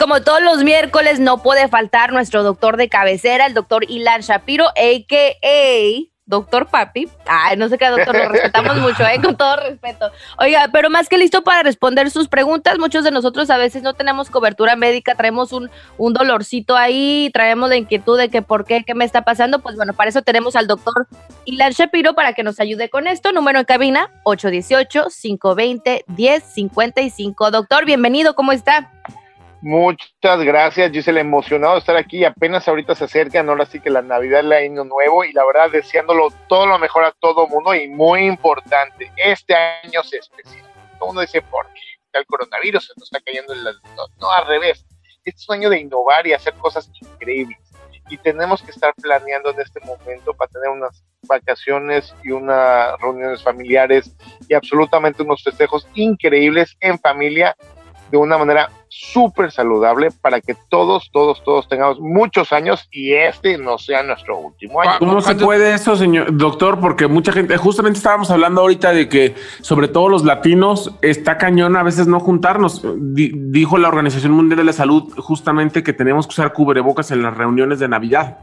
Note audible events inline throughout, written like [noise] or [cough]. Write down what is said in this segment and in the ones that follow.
como todos los miércoles, no puede faltar nuestro doctor de cabecera, el doctor Ilan Shapiro, a.k.a. Doctor Papi. Ay, no sé qué doctor, lo respetamos [laughs] mucho, ¿eh? con todo respeto. Oiga, pero más que listo para responder sus preguntas, muchos de nosotros a veces no tenemos cobertura médica, traemos un, un dolorcito ahí, traemos la inquietud de que por qué, qué me está pasando. Pues bueno, para eso tenemos al doctor Ilan Shapiro para que nos ayude con esto. Número en cabina, 818-520-1055. Doctor, bienvenido, ¿cómo está? Muchas gracias, Giselle, emocionado de estar aquí. Apenas ahorita se acercan, ahora sí que la Navidad, el año nuevo, y la verdad deseándolo todo lo mejor a todo mundo y muy importante, este año es especial. Todo mundo dice, ¿por qué? El coronavirus se nos está cayendo en la... No, no, al revés. Este es un año de innovar y hacer cosas increíbles. Y tenemos que estar planeando en este momento para tener unas vacaciones y unas reuniones familiares y absolutamente unos festejos increíbles en familia de una manera súper saludable para que todos, todos, todos tengamos muchos años y este no sea nuestro último año. ¿Cómo se puede eso, señor doctor? Porque mucha gente, justamente estábamos hablando ahorita de que sobre todo los latinos está cañón a veces no juntarnos. Di- dijo la Organización Mundial de la Salud justamente que tenemos que usar cubrebocas en las reuniones de Navidad.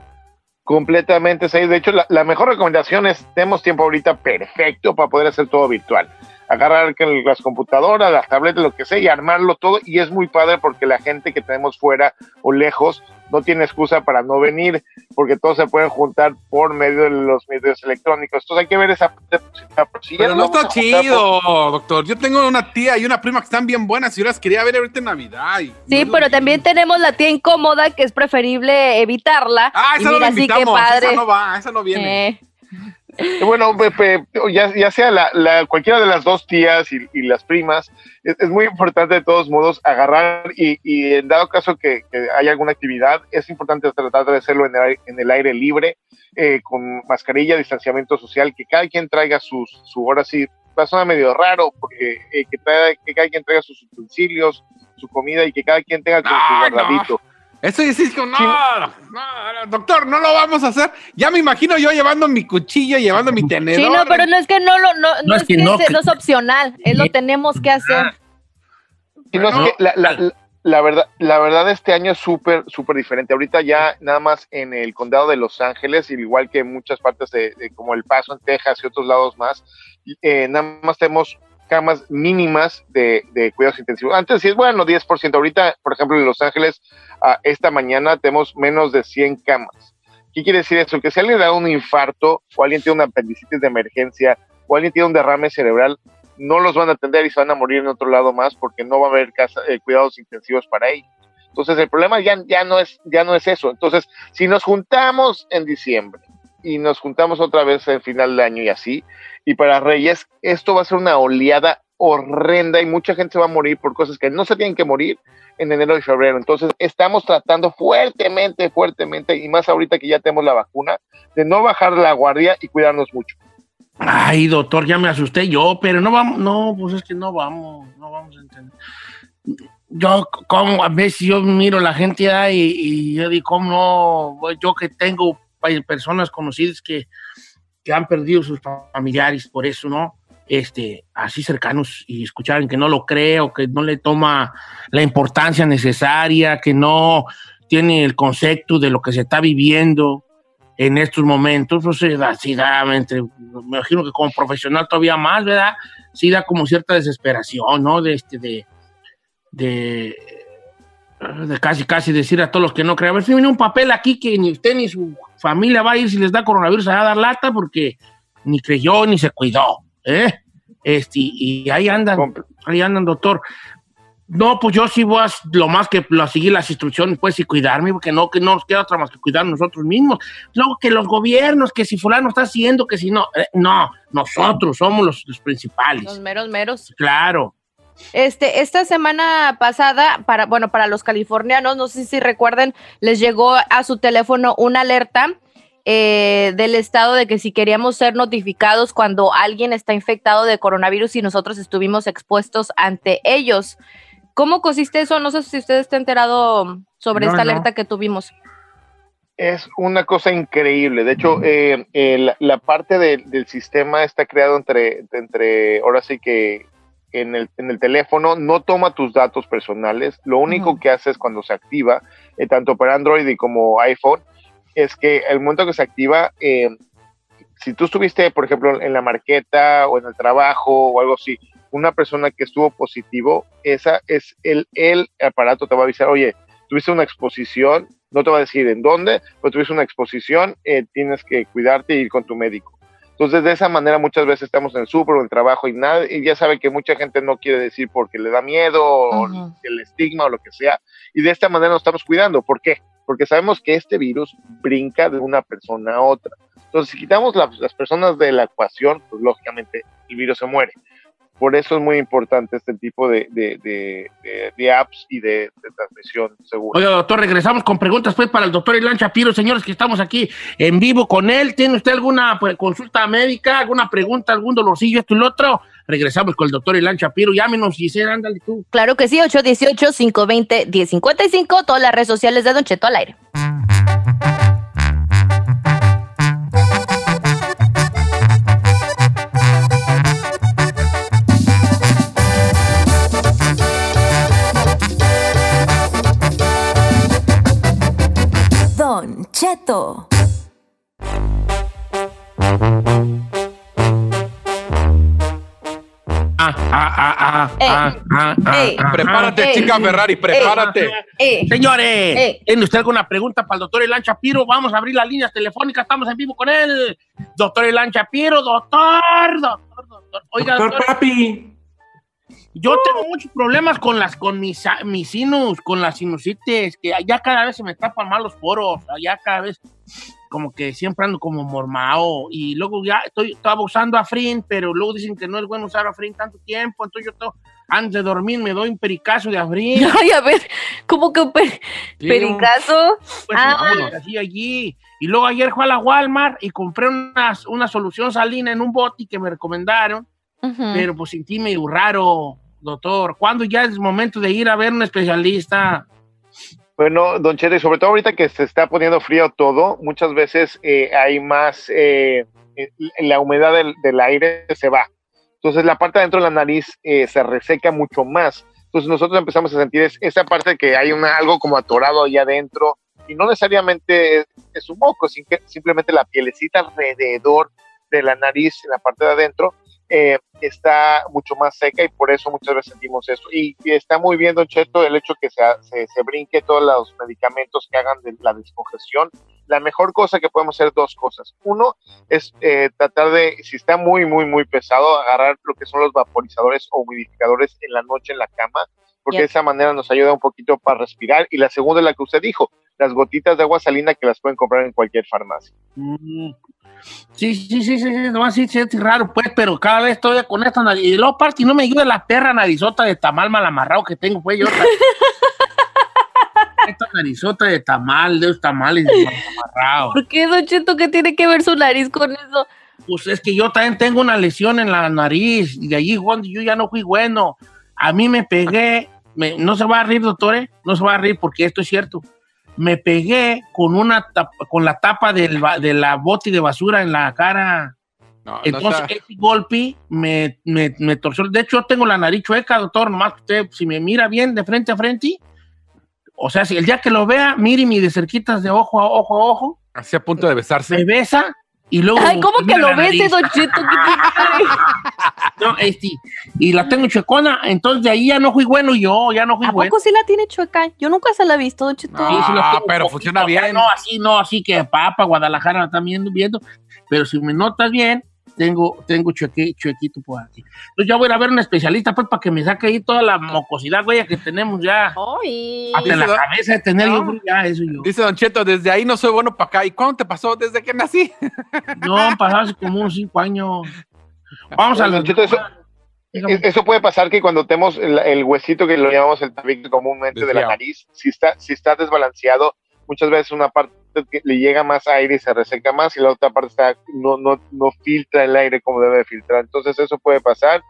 Completamente, sí. De hecho, la, la mejor recomendación es, tenemos tiempo ahorita perfecto para poder hacer todo virtual. Agarrar las computadoras, las tabletas, lo que sea, y armarlo todo. Y es muy padre porque la gente que tenemos fuera o lejos no tiene excusa para no venir, porque todos se pueden juntar por medio de los medios electrónicos. Entonces hay que ver esa parte positiva. Si Pero no está juntar chido, doctor. Yo tengo una tía y una prima que están bien buenas y yo las quería ver ahorita en Navidad. y Sí, no pero también tenemos la tía incómoda que es preferible evitarla. Ah, Y esa no mira, la padre. Esa no va, esa no viene. Eh, Y Bueno, Pepe, ya, ya sea la, la- cualquiera de las dos tías y, y las primas, es, es muy importante de todos modos agarrar y, y en dado caso que, que haya alguna actividad, es importante tratar de hacerlo en el, aire- en el aire libre, eh, con mascarilla, distanciamiento social, que cada quien traiga sus, su, ahora sí, va a sonar medio raro, porque eh, que, traiga- que cada quien traiga sus utensilios, su comida y que cada quien tenga su, su Ay, no. Eso y decís que no, no, no, doctor, no lo vamos a hacer. Ya me imagino yo llevando mi cuchillo, llevando mi tenedor. sí, no, pero no es que no lo, no, no es, que, no, es, que- no es opcional, es lo tenemos que hacer. Y no, es que la, la- la- la verdad, la verdad este año es súper, súper diferente. Ahorita ya nada más en el condado de Los Ángeles, igual que en muchas partes de, de como El Paso en Texas y otros lados más, eh, nada más tenemos camas mínimas de, de cuidados intensivos. Antes sí es bueno, 10%. Ahorita, por ejemplo, en Los Ángeles, ah, esta mañana tenemos menos de 100 camas. ¿Qué quiere decir eso? Que si alguien da un infarto o alguien tiene una apendicitis de emergencia o alguien tiene un derrame cerebral, no los van a atender y se van a morir en otro lado más porque no va a haber casa, eh, cuidados intensivos para ellos. Entonces el problema ya, ya, no es, ya no es eso. Entonces, si nos juntamos en diciembre y nos juntamos otra vez en final de año y así, y para Reyes, esto va a ser una oleada horrenda y mucha gente se va a morir por cosas que no se tienen que morir en enero y febrero. Entonces, estamos tratando fuertemente, fuertemente, y más ahorita que ya tenemos la vacuna, de no bajar la guardia y cuidarnos mucho. Ay, doctor, ya me asusté yo, pero no vamos, no, pues es que no vamos, no vamos a entender. Yo, como a veces yo miro la gente ahí y, yo digo, ¿cómo no? Pues Yo que tengo personas conocidas que, que han perdido sus familiares por eso, ¿no? Este, así cercanos y escucharon que no lo creo, que no le toma la importancia necesaria, que no tiene el concepto de lo que se está viviendo en estos momentos, pues sí da, sí da, entre- me imagino que como profesional todavía más, ¿verdad? Sí da como cierta desesperación, ¿no? De este, de, de, de casi, casi decir a todos los que no creen, a ver si viene un papel aquí que ni usted ni su familia va a ir si les da coronavirus a dar lata porque ni creyó ni se cuidó, ¿eh? Este, y ahí andan, ahí andan, doctor. No, pues yo sí voy a lo más que lo- seguir las instrucciones, pues, y cuidarme, porque no, que no nos queda otra más que cuidar nosotros mismos. Luego que los gobiernos, que si fulano está haciendo, que si no, eh, no, nosotros somos los, los principales. Los meros meros. Claro. Este, esta semana pasada, para, bueno, para los californianos, no sé si recuerden, les llegó a su teléfono una alerta eh, del estado de que si queríamos ser notificados cuando alguien está infectado de coronavirus y nosotros estuvimos expuestos ante ellos. ¿Cómo consiste eso? No sé si usted está enterado sobre No, esta no. alerta que tuvimos. Es una cosa increíble. De hecho, eh, eh, la, la parte de- del sistema está creado entre, entre, ahora sí que en el, en el teléfono, no toma tus datos personales, lo único que hace es cuando se activa, eh, tanto para Android y como iPhone, es que el momento que se activa, eh, si tú estuviste, por ejemplo, en la marqueta o en el trabajo o algo así, una persona que estuvo positivo, esa es el, el aparato te va a avisar, oye, tuviste una exposición, no te va a decir en dónde, pero tuviste una exposición, eh, tienes que cuidarte y ir con tu médico. Entonces, de esa manera, muchas veces estamos en el súper o en el trabajo y, nada, y ya sabe que mucha gente no quiere decir porque le da miedo o el estigma o lo que sea. Y de esta manera nos estamos cuidando. ¿Por qué? Porque sabemos que este virus brinca de una persona a otra. Entonces, si quitamos la- las personas de la ecuación, pues lógicamente el virus se muere. Por eso es muy importante este tipo de, de- de- de- de apps y de, de transmisión segura. Oiga, doctor, regresamos con preguntas pues para el doctor Ilan Shapiro, señores, que estamos aquí en vivo con él. ¿Tiene usted alguna pues, consulta médica, alguna pregunta, algún dolorcillo, esto y lo otro? Regresamos con el doctor Ilan Shapiro. Llámenos, Giselle, ándale tú. Claro que sí, 818-520-1055, todas las redes sociales de Don Cheto al aire. Cheto. Ah, ah, ah, ah, ah, ah, ah, ah, Prepárate, Ey. chica Ferrari, prepárate. Señores. ¿tiene usted alguna pregunta para el doctor Ilan Shapiro? Vamos a abrir las líneas telefónicas, estamos en vivo con él. Doctor Ilan Shapiro, doctor, doctor, doctor. Oiga, Doctor doctor, Papi. Yo tengo muchos problemas con las con mis, mis sinus, con las sinusitis, que ya cada vez se me tapan más los poros, ya cada vez como que siempre ando como mormao y luego ya estoy estaba usando Afrin, pero luego dicen que no es bueno usar Afrin tanto tiempo, entonces yo to- antes de dormir me doy un pericazo de Afrin. [laughs] Ay, a ver, ¿cómo que un per- pericazo? Pues Ah. vámonos, así allí. Y luego ayer fui a la Walmart y compré una, una solución salina en un boti que me recomendaron, Pero pues sentí medio raro, doctor. ¿Cuándo ya es momento de ir a ver un especialista? Bueno, Don Cheto, y sobre todo ahorita que se está poniendo frío todo, muchas veces eh, hay más, eh, eh, la humedad del, del aire se va. Entonces la parte de adentro de la nariz eh, se reseca mucho más. Entonces nosotros empezamos a sentir es- esa parte que hay una, algo como atorado ahí adentro y no necesariamente es, es un moco, sin que- simplemente la pielecita alrededor de la nariz, en la parte de adentro, eh, está mucho más seca y por eso muchas veces sentimos eso. Y, y está muy bien, Don Cheto, el hecho que se, se, se brinque todos los medicamentos que hagan de la descongestión. La mejor cosa que podemos hacer dos cosas. Uno es eh, tratar de, si está muy, muy, muy pesado, agarrar lo que son los vaporizadores o humidificadores en la noche en la cama, porque de esa manera nos ayuda un poquito para respirar. Y la segunda es la que usted dijo, las gotitas de agua salina que las pueden comprar en cualquier farmacia. Mm. Sí, sí, sí, sí, sí, nomás sí, sí, es raro, pues, pero cada vez estoy con esta nariz. Y luego, aparte, no me ayuda la perra narizota de tamal mal amarrado que tengo, pues, yo. [laughs] esta narizota de tamal, de los tamales mal amarrados. ¿Por qué, Don Cheto, qué tiene que ver su nariz con eso? Pues es que yo también tengo una lesión en la nariz y de allí cuando yo ya no fui bueno. A mí me pegué, me- no se va a reír, doctores, no se va a reír porque esto es cierto. Me pegué con una tapa- con la tapa del, de la bote de basura en la cara. No, no Entonces, está- ese golpe me, me, me torció. De hecho, yo tengo la nariz chueca, doctor, nomás que usted, si me mira bien de frente a frente, o sea, si el día que lo vea, mire mi de cerquitas de ojo a ojo a ojo, así a punto de besarse. me besa y luego... Ay, ¿cómo que lo ves. Don Cheto? [laughs] No, este, y la tengo chuecona, entonces de ahí ya no fui bueno yo, ya no fui ¿A bueno. poco sí la tiene chueca? Yo nunca se la he visto, Don Cheto. No. Sí, sí lo Ah, tengo pero un funciona bien. No, así, no, así que papa, Guadalajara la están viendo, viendo, pero si me notas bien, tengo, tengo chueque- chuequito por aquí. Entonces ya voy a ir a ver un especialista, pues, para que me saque ahí toda la mocosidad, güey, que tenemos ya. Ay. Hasta en la cabeza de tener No. yo, güey, ya, eso yo. Dice Don Cheto, desde ahí no soy bueno para acá. ¿Y cuándo te pasó? ¿Desde que nací? [laughs] No, han pasado hace como unos cinco años. Vamos a Don. Cheto, eso-. Es- Eso puede pasar que cuando tenemos el, el huesito que lo llamamos el tabique comúnmente de la nariz, si está, si está desbalanceado, muchas veces una parte que le llega más aire y se reseca más y la otra parte está, no, no, no filtra el aire como debe de filtrar. Entonces eso puede pasar.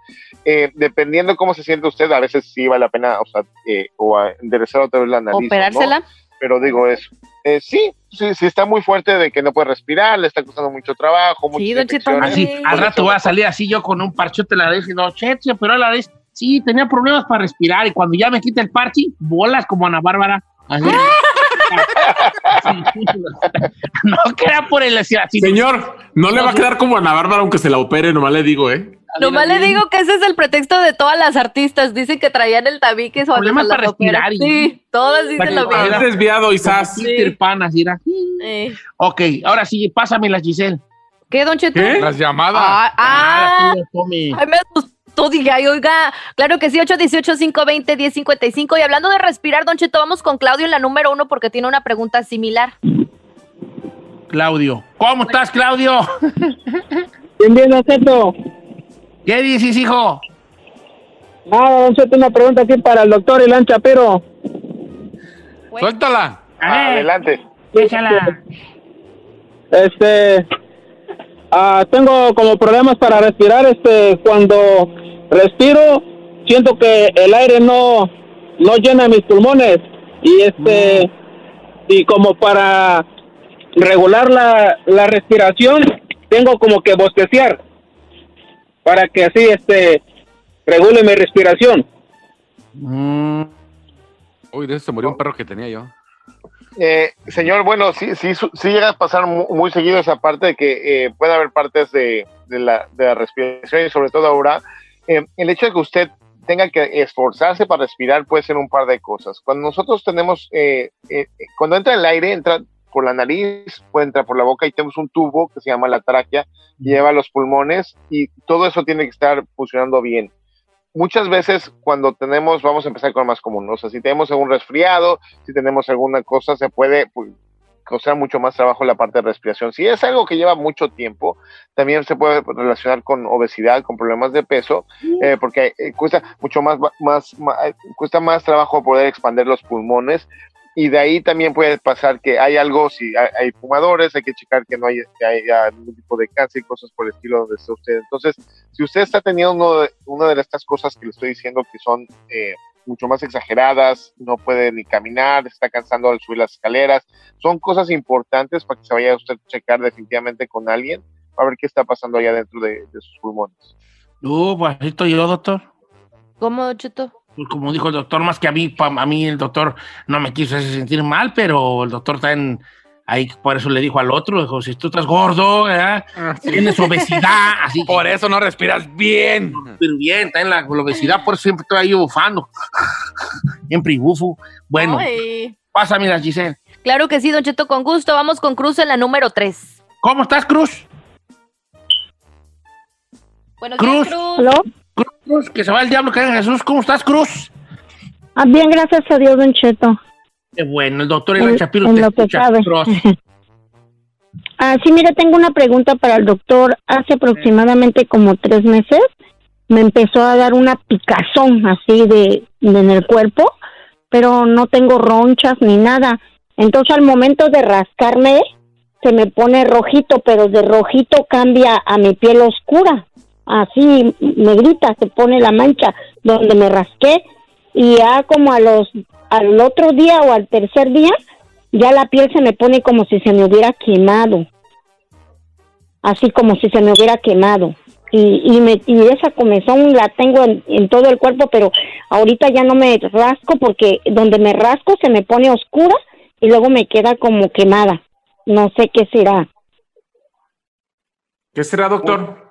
Eh, dependiendo cómo se siente usted, a veces sí vale la pena, o sea, eh, o a enderezar otra vez la nariz. o no, ¿Operársela? pero digo eso. Eh, sí, sí, sí está muy fuerte de que no puede respirar, le está costando mucho trabajo, Sí, Don Cheto. Así, al rato voy a salir así yo con un parchote en la nariz y no, che, che, pero a la nariz, Sí, tenía problemas para respirar y cuando ya me quita el parche, bolas como Ana Bárbara. Así. [laughs] [laughs] no queda por el así. Señor, no le va a quedar como Ana Bárbara aunque se la opere, nomás le digo, ¿eh? Nomás le digo que ese es el pretexto de todas las artistas. Dicen que traían el tabique. Problemas para respirar. Sí, todas dicen lo mismo. Es desviado, Isas. Sí. Pan, así era. Eh. Ok, ahora sí, pásame la Giselle. ¿Qué, Don Cheto? ¿Qué? Las llamadas. Ah, ah. Tome. Ay, me asustó, dije, ay, oiga, claro que sí, 818-520-1055. Y hablando de respirar, Don Cheto, vamos con Claudio en la número uno porque tiene una pregunta similar. Claudio. ¿Cómo estás, Claudio? [laughs] Bien, bien. ¿Qué dices, hijo? Nada, don Cheto, una pregunta aquí para el doctor Ilan Chapiro. Suéltala. A ver, Adelante. déjala. Este, ah, tengo como problemas para respirar. Este, cuando respiro, siento que el aire no, no llena mis pulmones. Y este, y como para regular la, la respiración, tengo como que bosteciar. Para que así, este, regule mi respiración. Mm, Uy, de eso se murió un perro que tenía yo. Eh, señor, bueno, sí, sí, su- sí llega a pasar mu- muy, seguido esa parte de que eh, puede haber partes de, de la, de la respiración y sobre todo ahora, eh, el hecho de que usted tenga que esforzarse para respirar puede ser un par de cosas. Cuando nosotros tenemos, eh, eh, cuando entra el aire, entra por la nariz, puede entrar por la boca y tenemos un tubo que se llama la tráquea y lleva los pulmones y todo eso tiene que estar funcionando bien. Muchas veces cuando tenemos, vamos a empezar con lo más común, ¿no? o sea, si tenemos algún resfriado, si tenemos alguna cosa, se puede pues, costar mucho más trabajo la parte de respiración. Si es algo que lleva mucho tiempo, también se puede relacionar con obesidad, con problemas de peso, eh, porque eh, cuesta mucho más, más, eh, cuesta más trabajo poder expandir los pulmones. Y de ahí también puede pasar que hay algo, si hay, hay fumadores, hay que checar que no haya, que haya ningún tipo de cáncer y cosas por el estilo donde esté usted. Entonces, si usted está teniendo uno de- una de estas cosas que le estoy diciendo que son eh, mucho más exageradas, no puede ni caminar, está cansando al subir las escaleras, son cosas importantes para que se vaya usted a checar definitivamente con alguien para ver qué está pasando allá dentro de, de sus pulmones. Uh, pues así estoy yo, doctor. ¿Cómo, Don Cheto? Pues como dijo el doctor, más que a mí, pa- a mí el doctor no me quiso hacer sentir mal, pero el doctor está en, ahí, por eso le dijo al otro, dijo, si tú estás gordo, ¿verdad? tienes obesidad, así [laughs] Por eso no respiras bien. pero bien, está en la obesidad, por eso siempre estoy ahí bufando. [laughs] siempre bufo. Bueno, Ay. pásame la Giselle. Claro que sí, Don Cheto, con gusto. Vamos con Cruz en la número tres. ¿Cómo estás, Cruz? Bueno, Cruz. Cruz. Cruz, Cruz, que se va el diablo, que Jesús. ¿Cómo estás, Cruz? Ah, bien, gracias a Dios, Don Cheto. Qué bueno, el doctor Shapiro en te escucha. [laughs] Ah, sí, mire, tengo una pregunta para el doctor. Hace aproximadamente como tres meses me empezó a dar una picazón así de, de en el cuerpo, pero no tengo ronchas ni nada. Entonces al momento de rascarme se me pone rojito, pero de rojito cambia a mi piel oscura. Así negrita se pone la mancha donde me rasqué y ya como a los al otro día o al tercer día ya la piel se me pone como si se me hubiera quemado. Así como si se me hubiera quemado. Y, y, me, y esa comezón la tengo en, en todo el cuerpo, pero ahorita ya no me rasco porque donde me rasco se me pone oscura y luego me queda como quemada. No sé qué será. ¿Qué será, doctor?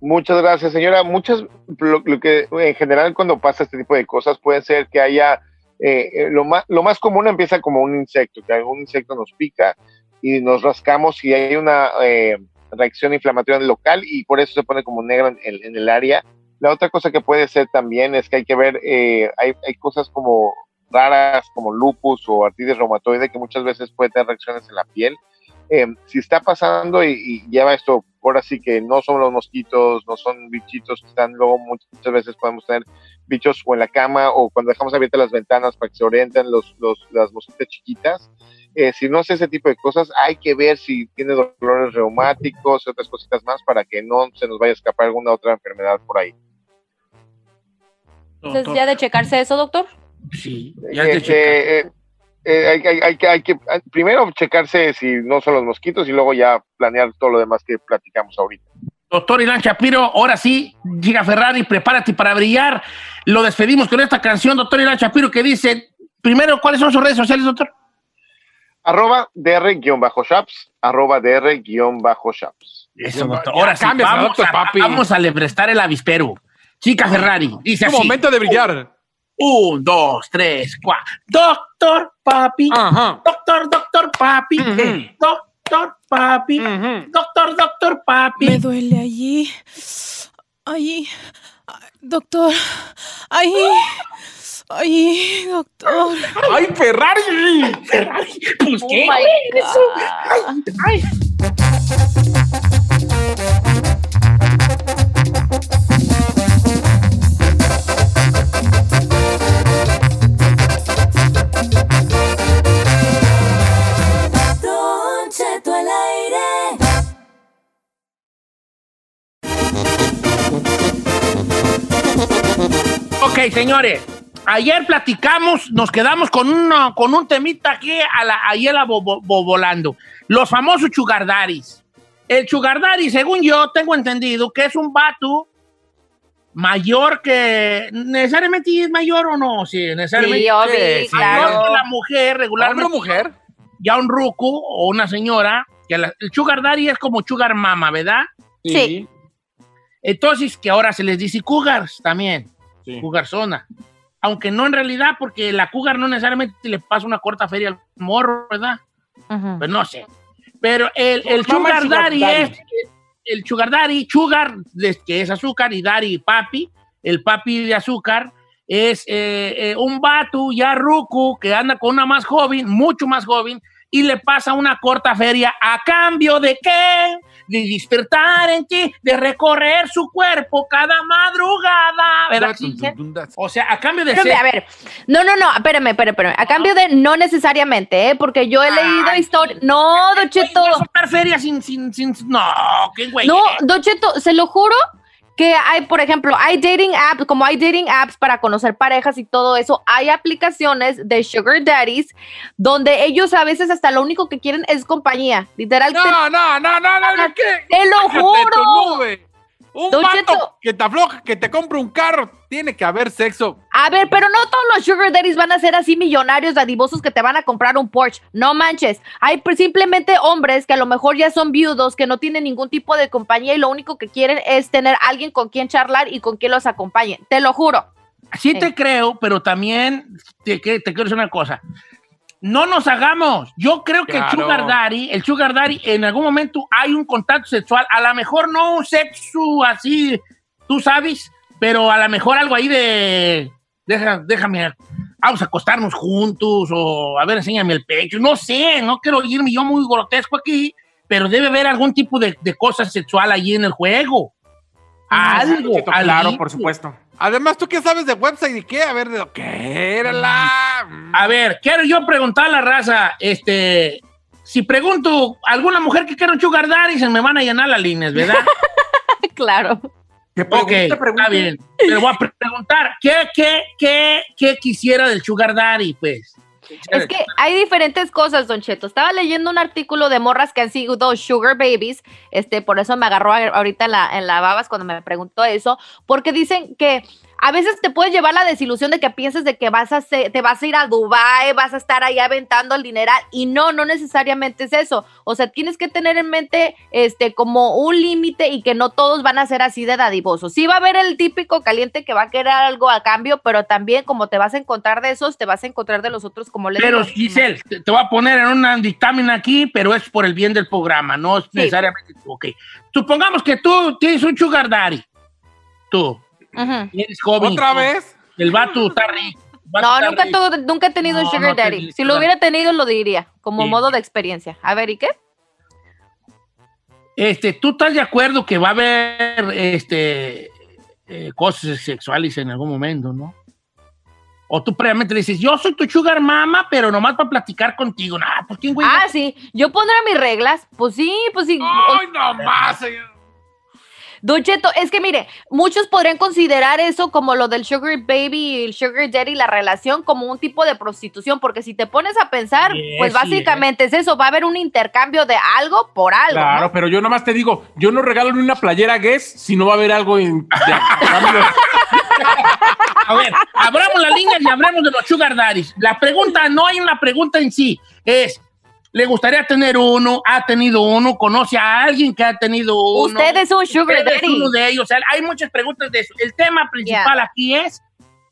Muchas gracias, señora. Muchas, lo, lo que en general cuando pasa este tipo de cosas puede ser que haya, eh, eh, lo, más, lo más común empieza como un insecto, que algún insecto nos pica y nos rascamos y hay una eh, reacción inflamatoria local y por eso se pone como negra en, el- en el área. La otra cosa que puede ser también es que hay que ver, eh, hay, hay cosas como raras como lupus o artritis reumatoide que muchas veces puede tener reacciones en la piel. Eh, si está pasando y, y lleva esto, ahora sí que no son los mosquitos, no son bichitos que están luego muchas, veces podemos tener bichos o en la cama o cuando dejamos abiertas las ventanas para que se orienten los, los, las mosquitas chiquitas. Eh, si no es ese tipo de cosas, hay que ver si tiene dolores reumáticos y otras cositas más para que no se nos vaya a escapar alguna otra enfermedad por ahí. Entonces, ya de checarse eso, doctor. Sí, ya Eh, te checa. eh, eh, eh, hay, hay- hay que, hay que ah, primero checarse si no son los mosquitos y luego ya planear todo lo demás que platicamos ahorita. Doctor Ilan Shapiro, ahora sí, llega Ferrari, prepárate para brillar. lo despedimos con esta canción, doctor Irán Shapiro, que dice, primero, ¿cuáles son sus redes sociales, doctor? Arroba DR-Shaps, arroba DR-Shaps. Eso, doctor. Ahora sí, vamos, a, vamos a le prestar el avispero. Chica Ferrari, dice Es así. momento de brillar. Un, dos, tres, cuatro. Doctor Papi. Ajá. Doctor, doctor Papi. Eh, Doctor Papi. Doctor, doctor Papi. Me duele allí. Allí. Ay, Doctor. Ahí. Allí, doctor. ¡Ay, Ferrari! Ferrari. Pues Oh qué. God. Ay, ay. Señores. Ayer platicamos, nos quedamos con, una, con un temita aquí a la, ayer la bo- bo- bo- volando. Los famosos chugardaris. El chugardari, según yo tengo entendido, que es un vato mayor que... ¿Necesariamente es mayor o no? Sí, necesariamente. Sí, obvio, Sí, sí. Mayor claro. que la mujer ¿Hombre regularmente. mujer? Ya un ruco o una señora. Que la- el sugar daddy es como sugar mama, ¿verdad? Sí. Entonces, que ahora se les dice cougars también. Sí. Cougarzona. Aunque no en realidad, porque la cougar no necesariamente le pasa una corta feria al morro, ¿verdad? Ujú. Pues no sé. Pero el, el sugar sugar daddy daddy. es... El sugar daddy, sugar, que es azúcar, y daddy, papi. El papi de azúcar es eh, eh, un vato ya ruco que anda con una más joven, mucho más joven, y le pasa una corta feria a cambio de qué? De despertar en ti, de recorrer su cuerpo cada madrugada. O sea, a cambio de Espérame, ser... a ver, no, no, no, espérame, espérame, espérame. A cambio de no necesariamente, ¿eh? Porque yo he leído historias. No, Don Cheto. Güey, soltar feria sin, sin, sin... No, qué güey. No, Don Cheto, se lo juro que hay, por ejemplo, hay dating apps, como hay dating apps para conocer parejas y todo eso, hay aplicaciones de sugar daddies donde ellos a veces hasta lo único que quieren es compañía. Literal, te- No, no, no, no, no, no, ¿qué? te, lo juro. Un Don vato Cheto. que te afloja, que te compre un carro, tiene que haber sexo. A ver, pero no todos los sugar daddies van a ser así millonarios, dadivosos que te van a comprar un Porsche. No manches. Hay pues, simplemente hombres que a lo mejor ya son viudos, que no tienen ningún tipo de compañía y lo único que quieren es tener alguien con quien charlar y con quien los acompañe. Te lo juro. Sí Sí. te creo, pero también te, te quiero decir una cosa. No nos hagamos. Yo creo que el sugar daddy, el sugar daddy, en algún momento hay un contacto sexual. A lo mejor no un sexo así, tú sabes, pero a lo mejor algo ahí de... Deja, déjame, vamos a acostarnos juntos o a ver, enséñame el pecho. No sé, no quiero irme yo muy grotesco aquí, pero debe haber algún tipo de, de cosa sexual allí en el juego. Algo, Cheto, claro, algo. por supuesto. Además, ¿tú qué sabes de website y qué? A ver, ¿de qué era la...? A ver, quiero yo preguntar a la raza, este, si pregunto a alguna mujer que quiera un sugar daddy, se me van a llenar las líneas, ¿verdad? [laughs] Claro. Que ok, pregunte, pregunte. está bien. Pero voy a pre- preguntar, ¿qué, qué, qué, qué quisiera del sugar daddy, pues? Es que hay diferentes cosas, Don Cheto. Estaba leyendo un artículo de morras que han sido sugar babies. Este, por eso me agarró ahorita en la, en la babas cuando me preguntó eso. Porque dicen que a veces te puede llevar la desilusión de que pienses de que vas a se- te vas a ir a Dubai, vas a estar ahí aventando el dinero y no, no necesariamente es eso. O sea, tienes que tener en mente este como un límite y que no todos van a ser así de dadivosos. Sí va a haber el típico caliente que va a querer algo a cambio, pero también como te vas a encontrar de esos, te vas a encontrar de los otros como les Pero. Giselle, te, te voy a poner en un dictamen aquí, pero es por el bien del programa, no es necesariamente. Ok. Supongamos que tú tienes un sugar daddy. Tú. Eres joven. ¿Otra vez? El vato está rico. No, nunca, rico. nunca he tenido un sugar no daddy. Si lo hubiera tenido, lo diría, como Sí. modo de experiencia. A ver, ¿y qué? Este, ¿tú estás de acuerdo que va a haber este, eh, cosas sexuales en algún momento, no? O tú previamente le dices, yo soy tu sugar mama, pero nomás para platicar contigo. Nah, ¿por qué, güey? Ah, sí, yo pondré mis reglas. Pues sí, pues sí. ¡Ay, no más! señor! Don Cheto, es que mire, muchos podrían considerar eso como lo del sugar baby y el sugar daddy, la relación como un tipo de prostitución, porque si te pones a pensar, Sí, pues sí, básicamente es eso, va a haber un intercambio de algo por algo. Claro, ¿no? pero yo nomás te digo, yo no regalo ni una playera Guess si no va a haber algo en, A ver, abramos la línea y hablemos de los sugar daddies. La pregunta, no hay una pregunta en sí, es, ¿le gustaría tener uno? ¿Ha tenido uno? ¿Conoce a alguien que ha tenido uno? Usted es un sugar Usted es daddy. uno de ellos. O sea, hay muchas preguntas de eso. El tema principal Yeah. aquí es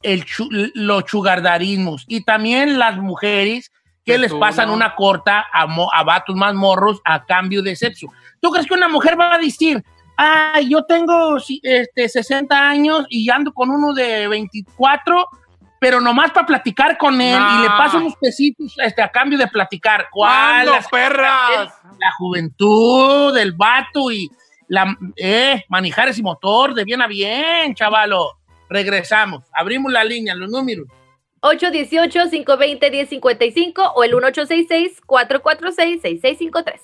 el chu- los chugardarismos y también las mujeres que Que les tú, pasan ¿no? una corta a, mo- a vatos más morros a cambio de sexo. ¿Tú crees que una mujer va a decir, ah, yo tengo este, 60 años y ando con uno de 24, pero nomás para platicar con él y le paso unos pesitos este, a cambio de platicar? ¿Cuál? ¿Cuándo, Las- perras? la juventud del vato y la eh, Manijares y motor de bien a bien, chavalo. Regresamos, abrimos la línea, los números. 818-520-1055 o el 1866-446-6653.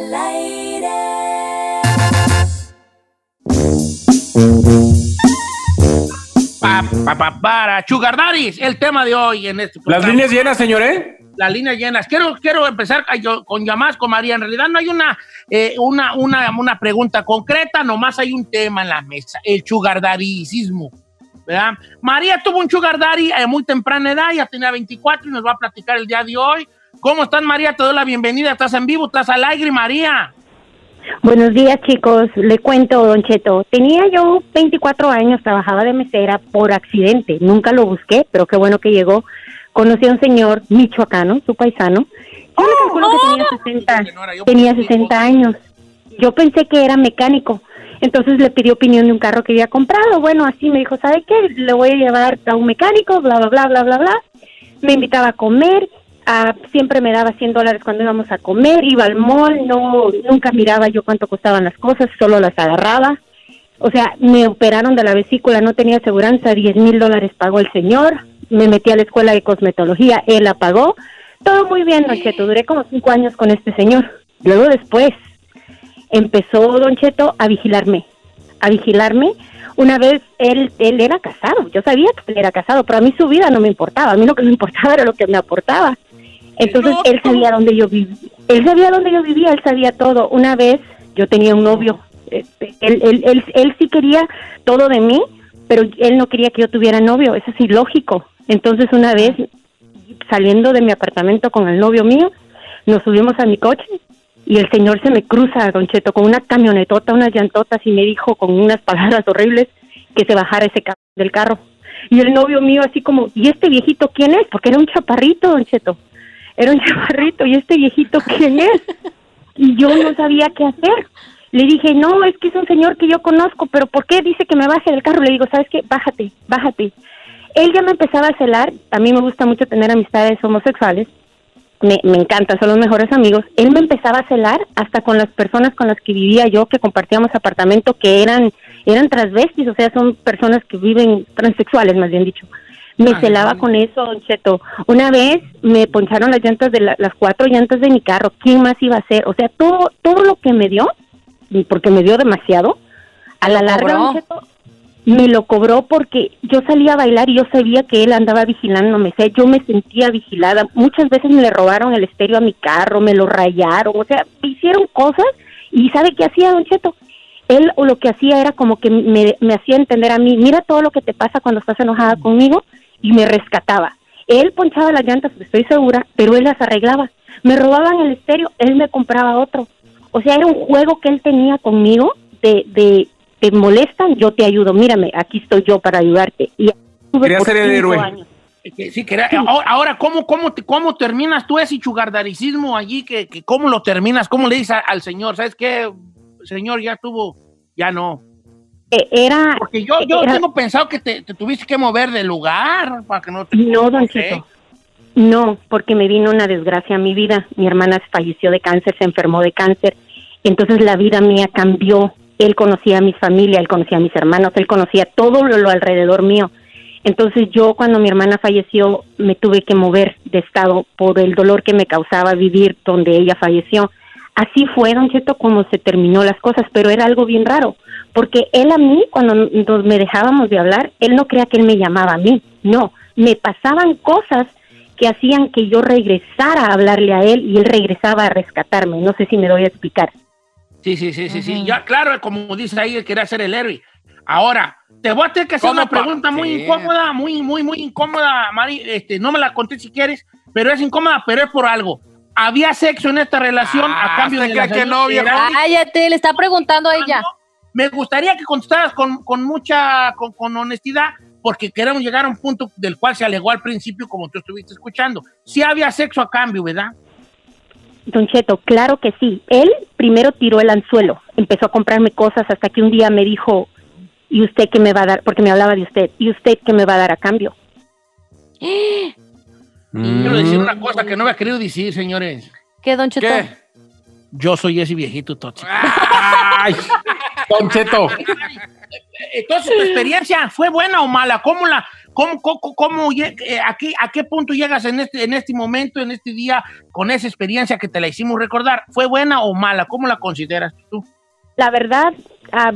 Al aire. Pa, pa, pa, para Sugar Daddies, el tema de hoy en este Las programa. líneas llenas, señor, ¿eh? Las líneas llenas. Quiero, quiero empezar con llamadas con María. En realidad no hay una, eh, una, una, una pregunta concreta, nomás hay un tema en la mesa, el chugardaricismo. ¿verdad? María tuvo un sugar daddy a muy temprana edad, ya tenía 24 y nos va a platicar el día de hoy. ¿Cómo estás, María? Te doy la bienvenida. ¿Estás en vivo? ¿Estás al aire, María? Buenos días, chicos. Le cuento, Don Cheto. Tenía yo 24 años, trabajaba de mesera por accidente. Nunca lo busqué, pero qué bueno que llegó. Conocí a un señor michoacano, su paisano. Yo le calculo que tenía 60, Señora, yo- tenía 60 años. Yo pensé que era mecánico. Entonces le pidió opinión de un carro que había comprado. Bueno, así me dijo, ¿sabe qué? Le voy a llevar a un mecánico, bla, bla, bla, bla, bla, bla. Me invitaba a comer. Ah, siempre me daba 100 dólares cuando íbamos a comer. Iba al mall. No, nunca miraba yo cuánto costaban las cosas. Solo las agarraba. O sea, me operaron de la vesícula, no tenía aseguranza, 10 mil dólares pagó el señor, me metí a la escuela de cosmetología, él la pagó, todo muy bien, Don Cheto, duré como cinco años con este señor. Luego después empezó Don Cheto a vigilarme, a vigilarme. Una vez él, él era casado, yo sabía que él era casado, pero a mí su vida no me importaba, a mí lo que me importaba era lo que me aportaba. Entonces No. él sabía dónde yo vivía, él sabía dónde yo vivía, él sabía todo. Una vez yo tenía un novio, este, él, él, él, él sí quería todo de mí, pero él no quería que yo tuviera novio, eso es ilógico. Entonces una vez saliendo de mi apartamento con el novio mío, nos subimos a mi coche y el señor se me cruza, Don Cheto, con una camionetota, unas llantotas y me dijo con unas palabras horribles que se bajara ese ca- del carro. Y el novio mío así como, ¿y este viejito quién es? Porque era un chaparrito, Don Cheto. Era un chaparrito, ¿y este viejito quién es? Y yo no sabía qué hacer. Le dije, no, es que es un señor que yo conozco, pero ¿por qué dice que me baje del carro? Le digo, ¿sabes qué? Bájate, bájate. Él ya me empezaba a celar, a mí me gusta mucho tener amistades homosexuales, me, me encanta, son los mejores amigos. Él me empezaba a celar hasta con las personas con las que vivía yo, que compartíamos apartamento, que eran, eran transvestis, o sea, son personas que viven transexuales, más bien dicho. Me Ay, celaba con eso, Don Cheto. Una vez me poncharon las llantas de la- las cuatro llantas de mi carro. ¿Quién más iba a hacer? O sea, todo, todo lo que me dio, porque me dio demasiado, a la larga. Don Cheto, me lo cobró porque yo salía a bailar y yo sabía que él andaba vigilándome, sea, yo me sentía vigilada. Muchas veces me le robaron el estéreo a mi carro, me lo rayaron, o sea, me hicieron cosas y ¿sabe qué hacía Don Cheto? Él o lo que hacía era como que me, me hacía entender a mí, mira todo lo que te pasa cuando estás enojada conmigo y me rescataba. Él ponchaba las llantas, estoy segura, pero él las arreglaba. Me robaban el estéreo, él me compraba otro. O sea, era un juego que él tenía conmigo de, de te molestan, yo te ayudo. Mírame, aquí estoy yo para ayudarte. Y Quería ser el héroe. años. Sí, que era- ahora, ahora, ¿cómo, cómo, te- ¿cómo terminas tú ese chugardaricismo allí? Que, que ¿Cómo lo terminas? ¿Cómo le dices al señor? ¿Sabes qué? Señor, ya tuvo, ya no. Eh, Era, Porque yo, yo era- tengo pensado que te, te tuviste que mover de lugar para que no te... No, don Ok. Cheto. No, porque me vino una desgracia a mi vida. Mi hermana falleció de cáncer, se enfermó de cáncer. Entonces la vida mía cambió. Él conocía a mi familia, él conocía a mis hermanos, él conocía todo lo, lo alrededor mío. Entonces yo cuando mi hermana falleció me tuve que mover de estado por el dolor que me causaba vivir donde ella falleció. Así fue, don Cheto, como se terminó las cosas, pero era algo bien raro, porque él a mí, cuando nos me dejábamos de hablar, él no creía que él me llamaba a mí, No, me pasaban cosas que hacían que yo regresara a hablarle a él y él regresaba a rescatarme. No sé si me doy a explicar. Sí, sí, sí, sí, sí. Ya, claro, como dice ahí, él quería ser el héroe. Ahora, te voy a tener que hacer ¿Cómo una pregunta muy Sí. incómoda, muy, muy, muy incómoda, Mari. Este, no me la conté si quieres, pero es incómoda, pero es por algo. ¿Había sexo en esta relación Ah, a cambio de ¿usted la cree que salud? no, viejo? Cállate, le está preguntando a ella. Me gustaría que contestaras con, con mucha, con, con honestidad, porque queremos llegar a un punto del cual se alegó al principio, como tú estuviste escuchando. Sí había sexo a cambio, ¿verdad? Don Cheto, claro que sí. Él primero tiró el anzuelo, empezó a comprarme cosas hasta que un día me dijo, ¿y usted qué me va a dar? Porque me hablaba de usted. ¿Y usted qué me va a dar a cambio? [gasps] Quiero decir una cosa que no había querido decir, señores. ¿Qué, Don Cheto? ¿Qué? Yo soy ese viejito tóxico. Ay, Don Cheto. Entonces, ¿tu experiencia fue buena o mala? ¿Cómo la, cómo, cómo, cómo eh, a, qué, a qué punto llegas en este, en este momento, en este día, con esa experiencia que te la hicimos recordar? ¿Fue buena o mala? ¿Cómo la consideras tú? La verdad, ah,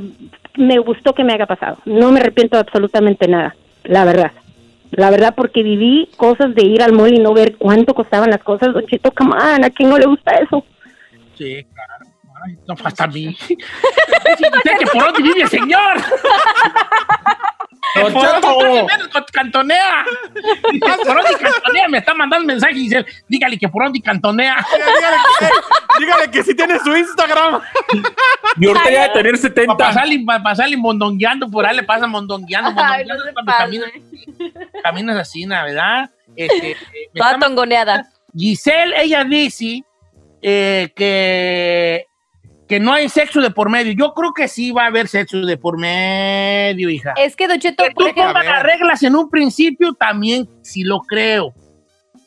me gustó que me haya pasado. No me arrepiento de absolutamente nada, la verdad. La verdad, porque viví cosas de ir al mall y no ver cuánto costaban las cosas. Don Cheto, come on, ¿a quién no le gusta eso? Sí, claro. Ay, no, hasta a mí. Sí, [laughs] [laughs] dice que por dónde vive el señor. [laughs] Don Por Cheto. dónde cantonea. Dice, por dónde cantonea. Me está mandando mensaje y dice, dígale que por dónde cantonea. Dígale que, dígale que sí tiene su Instagram. Y ahorita ya de tener Para 70. pasarle, para pasarle mondongueando, por ahí le pasa mondongueando. Ay, mondongueando no cuando pase. caminas, caminas así. ¿verdad? Este, eh, me Toda está- tongoneada. Giselle, ella dice eh, que, que no hay sexo de por medio. Yo creo que sí va a haber sexo de por medio, hija. Es que, Don Cheto, Que tú pongas las reglas en un principio, también sí lo creo.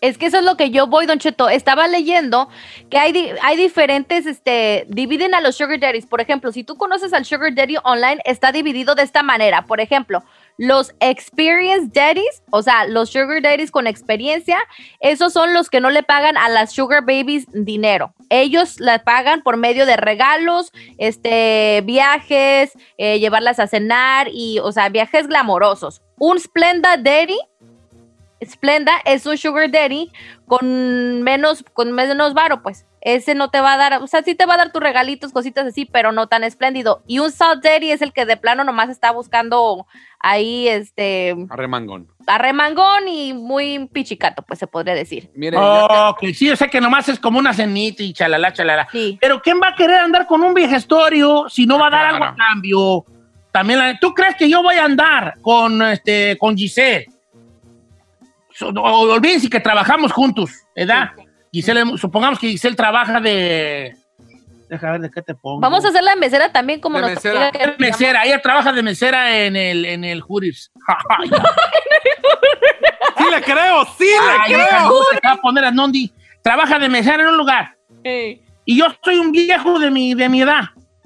Es que eso es lo que yo voy, Don Cheto. Estaba leyendo que hay, di- hay diferentes, este, dividen a los sugar daddies. Por ejemplo, si tú conoces al sugar daddy online, está dividido de esta manera. Por ejemplo, los experienced daddies, o sea, los sugar daddies con experiencia, esos son los que no le pagan a las sugar babies dinero. Ellos la pagan por medio de regalos, este, viajes, eh, llevarlas a cenar y, o sea, viajes glamorosos. Un Splenda daddy Splenda es un sugar daddy con menos, con menos varo, pues. Ese no te va a dar, o sea, sí te va a dar tus regalitos, cositas así, pero no tan espléndido. Y un salt daddy es el que de plano nomás está buscando ahí, este, Arremangón. arremangón y muy pichicato, pues se podría decir. Mire, Oh, que sí, yo sé que nomás es como una cenita y chalala, chalala. Sí. Pero ¿quién va a querer andar con un viejestorio si no va a dar algo a cambio? También, la- ¿tú crees que yo voy a andar con, este, con Giselle? Olvídense que trabajamos juntos, ¿verdad? Giselle, supongamos que Giselle trabaja de... Deja ver de qué te pongo. Vamos a hacer la mesera también como nos mesera. diga que- Mesera, ella trabaja de mesera en el, en el Hooters. [laughs] sí le creo, sí Ay, le creo. se acaba de poner a Nondi. Trabaja de mesera en un lugar. Y yo soy un viejo de mi, de mi edad.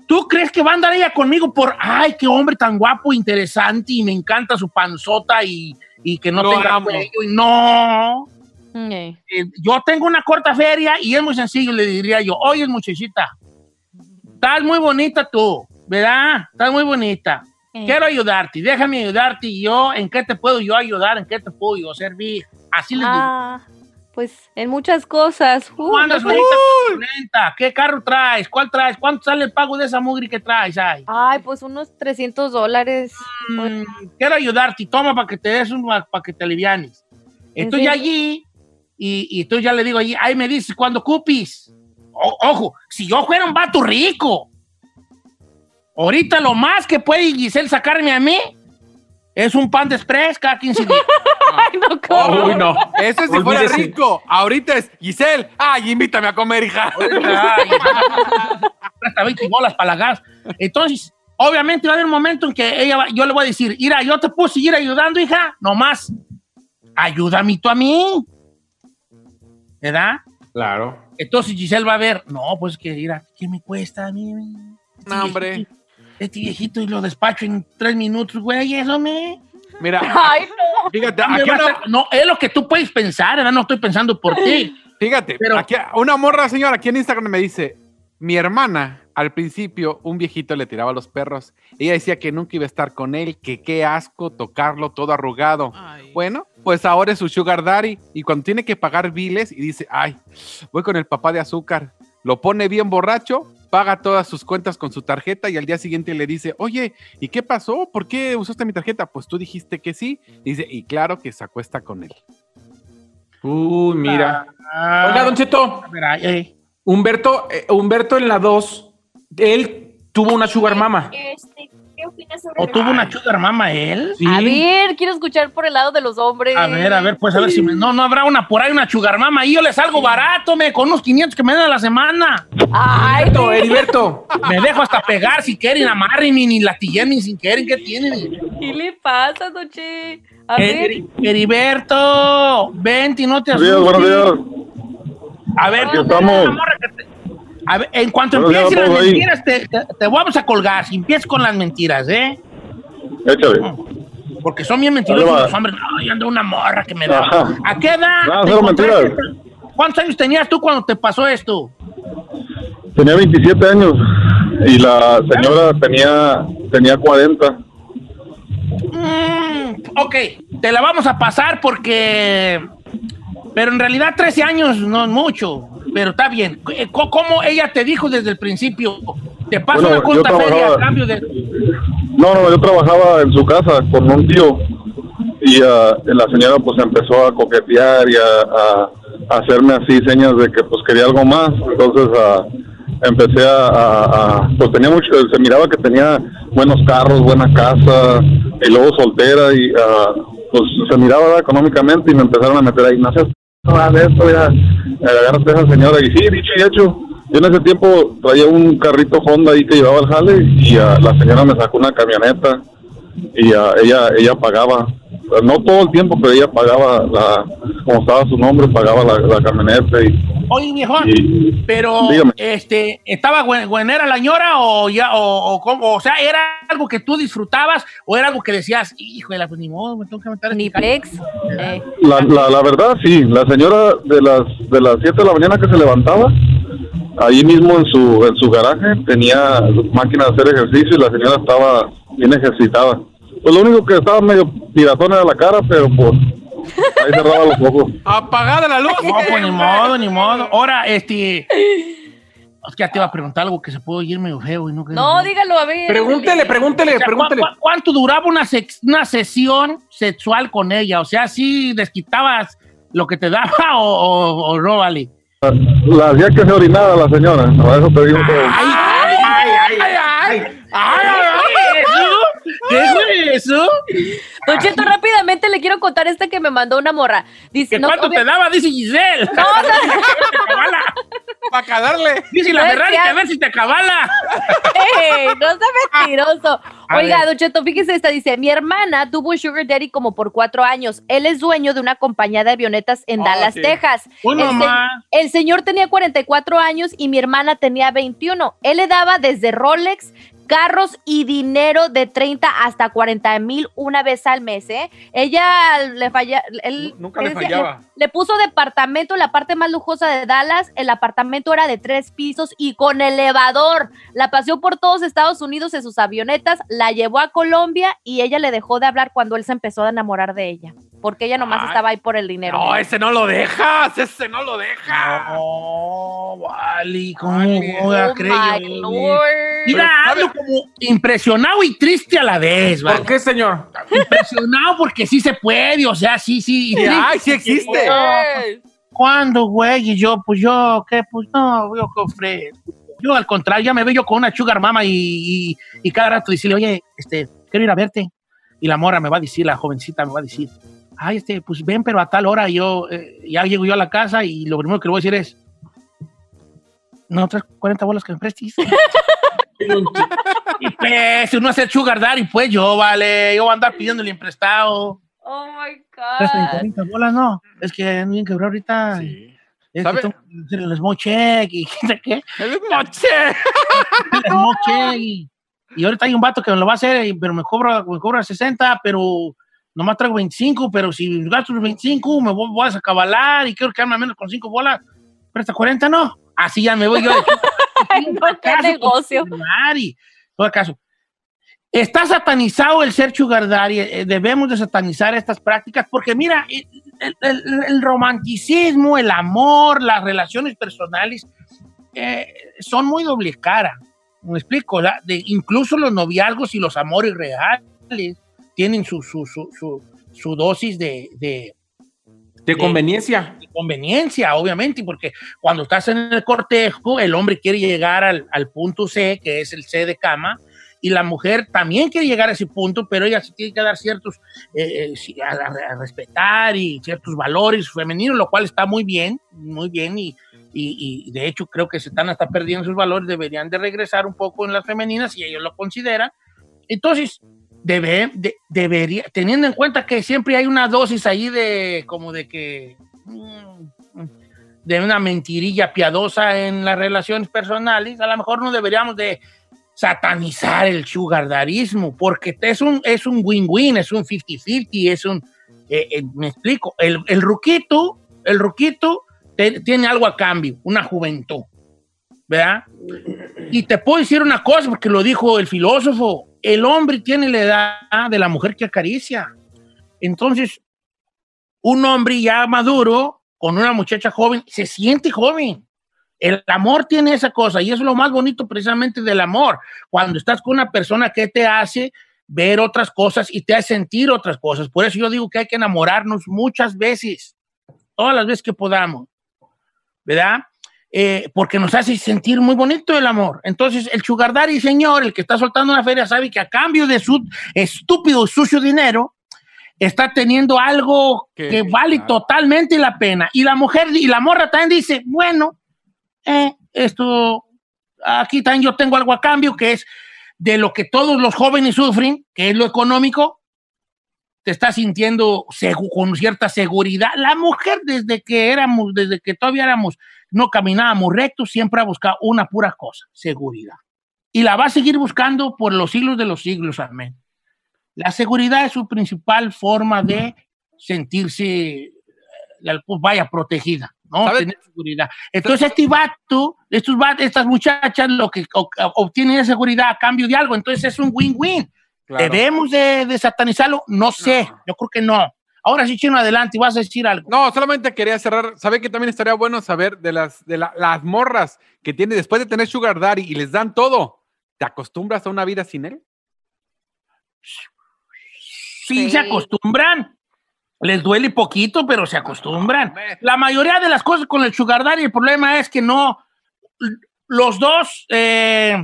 ¿Tú crees que va a andar ella conmigo por, ay, qué hombre tan guapo, interesante y me encanta su panzota y, y que no Lo tenga amo. cuello? Y no. Mm, Eh, yo tengo una corta feria y es muy sencillo, le diría yo, oye, muchachita, estás muy bonita tú, ¿verdad? Estás muy bonita. Eh. Quiero ayudarte, déjame ayudarte y yo, ¿en qué te puedo yo ayudar? ¿En qué te puedo yo servir? Así le digo. Ah, pues en muchas cosas. Uh, ¿Cómo andas, bonita? ¿Qué carro traes? ¿Cuál traes? ¿Cuánto sale el pago de esa mugre que traes? Ay, Ay, pues unos 300 dólares. mm, quiero ayudarte toma para que te des un, para que te alivianes. Estoy serio? allí y, y tú ya le digo allí, ahí me dices cuando cupis. O- ojo, si yo fuera un vato rico, ahorita lo más que puede Giselle sacarme a mí es un pan de express cada 15 días. [laughs] Ay, no, ¿cómo? Uy, no. Ese si fuera rico. Ahorita es Giselle. Ay, invítame a comer, hija. Ay, Presta 20 bolas para la gas. Entonces, obviamente va a haber un momento en que ella va- yo le voy a decir, mira, yo te puedo seguir ayudando, hija, nomás ayúdame tú a mí. ¿Verdad? Claro. Entonces Giselle va a ver, no, pues que, mira, ¿qué me cuesta a mí? Este No, hombre. viejito- Este viejito y lo despacho en tres minutos, güey, eso me... Mira, [laughs] Ay, no. fíjate, aquí a no, es lo que tú puedes pensar, ¿verdad? No estoy pensando por ti. fíjate, Pero- aquí una morra, señora, aquí en Instagram me dice, mi hermana al principio un viejito le tiraba a los perros. Ella decía que nunca iba a estar con él, que qué asco tocarlo todo arrugado. Ay. Bueno, pues ahora es su sugar daddy y cuando tiene que pagar biles y dice, ay, voy con el papá de azúcar, lo pone bien borracho, paga todas sus cuentas con su tarjeta y al día siguiente le dice, oye, ¿y qué pasó? ¿Por qué usaste mi tarjeta? Pues tú dijiste que sí. Dice, y claro que se acuesta con él. Uy, mira. Ah, Oiga, Don Cheto, a ver, ay, ay. Humberto, eh, Humberto en la 2, él tuvo una sugar mama. Este, ¿Qué opinas sobre ¿O tuvo una sugar mama él? Sí. A ver, quiero escuchar por el lado de los hombres. A ver, a ver, pues a ver si me... No, no habrá una por ahí, una sugar mama. Y yo les salgo barato, me, con unos 500 que me dan a la semana. Ay, Heriberto, Heriberto. Me dejo hasta pegar si quieren, amárrenme, ni latillen, sin querer, ¿qué tienen? ¿qué le pasa, Doche? A ver. Heri- Heriberto, vente y no te Buenos días, asustes. buenos días. A ver, Aquí estamos. una morra que te- A ver, en cuanto empiecen a las ahí. mentiras, te, te- te vamos a colgar. Si empiezas con las mentiras, ¿eh? Échale. Porque son bien mentirosos Dale, los hombres. Ay, ando una morra que me da. Ajá. ¿A qué edad? No, te cero mentiras. ¿Cuántos años tenías tú cuando te pasó esto? Tenía 27 años y la señora tenía, tenía 40. Mm, ok, te la vamos a pasar porque... Pero en realidad 13 años no es mucho, pero está bien. Eh, ¿Cómo ella te dijo desde el principio? Te paso Bueno, una cuenta yo feria a cambio de... No, no, yo trabajaba en su casa con un tío y ah, la señora pues empezó a coquetear y a, a- a hacerme así señas de que pues quería algo más. Entonces ah, empecé a, pues tenía mucho, se miraba que tenía buenos carros, buena casa y luego soltera y ah, pues se miraba económicamente y me empezaron a meter ahí, no seas de esto, ya, agárrate a esa señora y sí, dicho y hecho. Yo en ese tiempo traía un carrito Honda ahí que llevaba al jale y ah, la señora me sacó una camioneta y ah, ella ella pagaba, no todo el tiempo, pero ella pagaba, la, como estaba su nombre, pagaba la, la camioneta y, Oye, viejo, y pero, Dígame. este, ¿estaba buen- buenera la ñora o ya, o, o, cómo? o sea, era algo que tú disfrutabas o era algo que decías, hijo de la, pues ni modo, me tengo que meter Ni plex. Eh. la, la, la verdad sí, la señora de las de las 7 de la mañana que se levantaba, ahí mismo en su en su garaje tenía máquina de hacer ejercicio y la señora estaba bien ejercitada. Pues lo único que estaba medio piratona de la cara, pero pues ahí cerraba los ojos. [laughs] ¡Apagada la luz! No, pues ni modo, ni modo. Ahora, este. Es que ya te iba a preguntar algo que se puede oír medio feo y no que- No, dígalo, a ver. Pregúntele, pregúntele, O sea, ¿cu- pregúntele. cu- ¿Cuánto duraba una, sex- una sesión sexual con ella? O sea, ¿sí desquitabas lo que te daba [laughs] o, o- o no vale? La hacía que se orinaba la señora, por eso te digo todo. ¡Ay, ay, ay, ay, ay! ay, ¿Qué fue eso? Don Cheto, rápidamente le quiero contar este que me mandó una morra. Dice, ¿Que no, cuánto te daba? Dice Giselle. No, no. [laughs] ¡Para calarle! Dice la No Ferrari que a ver si te cabala. Ey, no sea [laughs] mentiroso. A Oiga, ver. Don Cheto, fíjese esta, dice, mi hermana tuvo un sugar daddy como por cuatro años. Él es dueño de una compañía de avionetas en Oh, Dallas, sí. Texas. Uy, El, se- mamá. el señor tenía 44 años y mi hermana tenía 21. Él le daba desde Rolex, carros y dinero de 30 hasta 40 mil una vez al mes, ¿eh? Ella le falla, él Nunca le decía- fallaba. le puso departamento, la parte más lujosa de Dallas. El apartamento era de tres pisos y con elevador. La paseó por todos Estados Unidos en sus avionetas, la llevó a Colombia y ella le dejó de hablar cuando él se empezó a enamorar de ella. Porque ella nomás Ay. estaba ahí por el dinero. No, ese no lo dejas, ese no lo deja. No, vale, ¿cómo Vale. voy a Oh lord. Mira, ando como impresionado y triste a la vez, ¿Por ¿vale? qué, señor? Impresionado porque sí se puede, o sea, sí, sí. y triste Ay, sí existe. ¿Cuándo, güey? Y yo, pues yo, ¿qué? Pues no, yo ofrezco. Yo al contrario, ya me veo yo con una sugar mama y, y, y cada rato decirle, oye, este, quiero ir a verte. Y la morra me va a decir, la jovencita me va a decir, ay, este, pues ven, pero a tal hora yo, eh, ya llego yo a la casa y lo primero que le voy a decir es, no, otras 40 bolas que me prestes. [laughs] y pues, uno hace sugar daddy, pues yo, vale, yo voy a andar pidiéndole prestado. Oh my God. 30 bolas, no. Es que bien quebrado ahorita. Sí. Es ¿Sabe? que el smoke check y [laughs] quién sabe qué. ¡El moche! El smoke check y, y ahorita hay un vato que me lo va a hacer, y- pero me cobra, me cobra 60, pero nomás traigo 25, pero si gasto los 25 me voy, voy a sacabalar y quiero quedarme al menos con 5 bolas. Presta 40, no. Así ya me voy yo. [laughs] de- no, qué negocio. Daddy. Todo caso. Está satanizado el ser sugar daddy, eh, debemos de satanizar estas prácticas porque mira, el, el- el romanticismo, el amor, las relaciones personales eh, son muy doble cara. ¿Me explico? De, incluso los noviazgos y los amores reales tienen su, su, su, su- su dosis de, de, De conveniencia. de conveniencia, obviamente, porque cuando estás en el cortejo, el hombre quiere llegar al, al punto C, que es el C de cama, y la mujer también quiere llegar a ese punto, pero ella se tiene que dar ciertos, eh, eh, a, a- a respetar y ciertos valores femeninos, lo cual está muy bien, muy bien, y, y- y de hecho creo que se están hasta perdiendo sus valores, deberían de regresar un poco en las femeninas, si ellos lo consideran. Entonces, debe, de- debería, teniendo en cuenta que siempre hay una dosis ahí de, como de que, mm, de una mentirilla piadosa en las relaciones personales, a lo mejor no deberíamos de satanizar el sugardarismo, porque es un es un win-win, es un 50-50, es un, eh, eh, me explico, el, el ruquito, el ruquito tiene algo a cambio, una juventud, ¿verdad? Y te puedo decir una cosa, porque lo dijo el filósofo, el hombre tiene la edad de la mujer que acaricia. Entonces, un hombre ya maduro con una muchacha joven se siente joven. El amor tiene esa cosa y es lo más bonito precisamente del amor. Cuando estás con una persona que te hace ver otras cosas y te hace sentir otras cosas. Por eso yo digo que hay que enamorarnos muchas veces, todas las veces que podamos, ¿verdad? Eh, porque nos hace sentir muy bonito el amor. Entonces, el sugar daddy, señor, el que está soltando una feria, sabe que a cambio de su estúpido, sucio dinero, está teniendo algo Que- que vale totalmente la pena. Y la mujer y la morra también dice, bueno, eh, esto, aquí también yo tengo algo a cambio, que es de lo que todos los jóvenes sufren, que es lo económico, te estás sintiendo con cierta seguridad. La mujer desde que éramos, desde que todavía éramos, no caminábamos rectos, siempre ha buscado una pura cosa, seguridad. Y la va a seguir buscando por los siglos de los siglos, amén. La seguridad es su principal forma de sentirse, pues, vaya, protegida, ¿no? ¿Sabe? Tener seguridad. Entonces, este vato, estos va- estas muchachas, lo que obtienen es seguridad a cambio de algo. Entonces, es un win-win. Claro. ¿Debemos de, de satanizarlo? No sé, No. yo creo que no. Ahora sí, Chino, adelante, vas a decir algo. No, solamente quería cerrar. ¿Sabe que también estaría bueno saber de las, de la- las morras que tiene después de tener Sugar Daddy y les dan todo? ¿Te acostumbras a una vida sin él? sí, Sí. se acostumbran. Les duele poquito, pero se acostumbran. La mayoría de las cosas con el sugar daddy, el problema es que no, los dos, eh,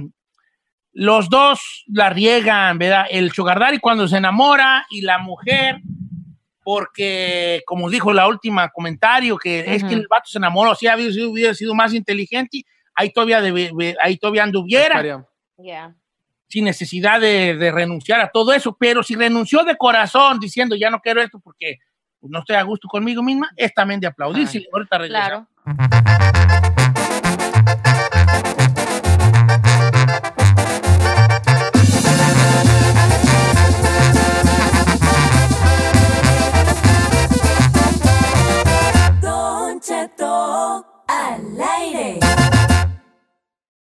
los dos la riegan, ¿verdad? El sugar daddy cuando se enamora y la mujer, porque como dijo la última comentario, que es que el vato se enamoró, si hubiera sido, hubiera sido más inteligente, ahí todavía, debe- ahí todavía anduviera Yeah. sin necesidad de, de renunciar a todo eso, pero si renunció de corazón diciendo ya no quiero esto porque pues, no estoy a gusto conmigo misma, es también de aplaudirse. Ahorita regresamos. Claro.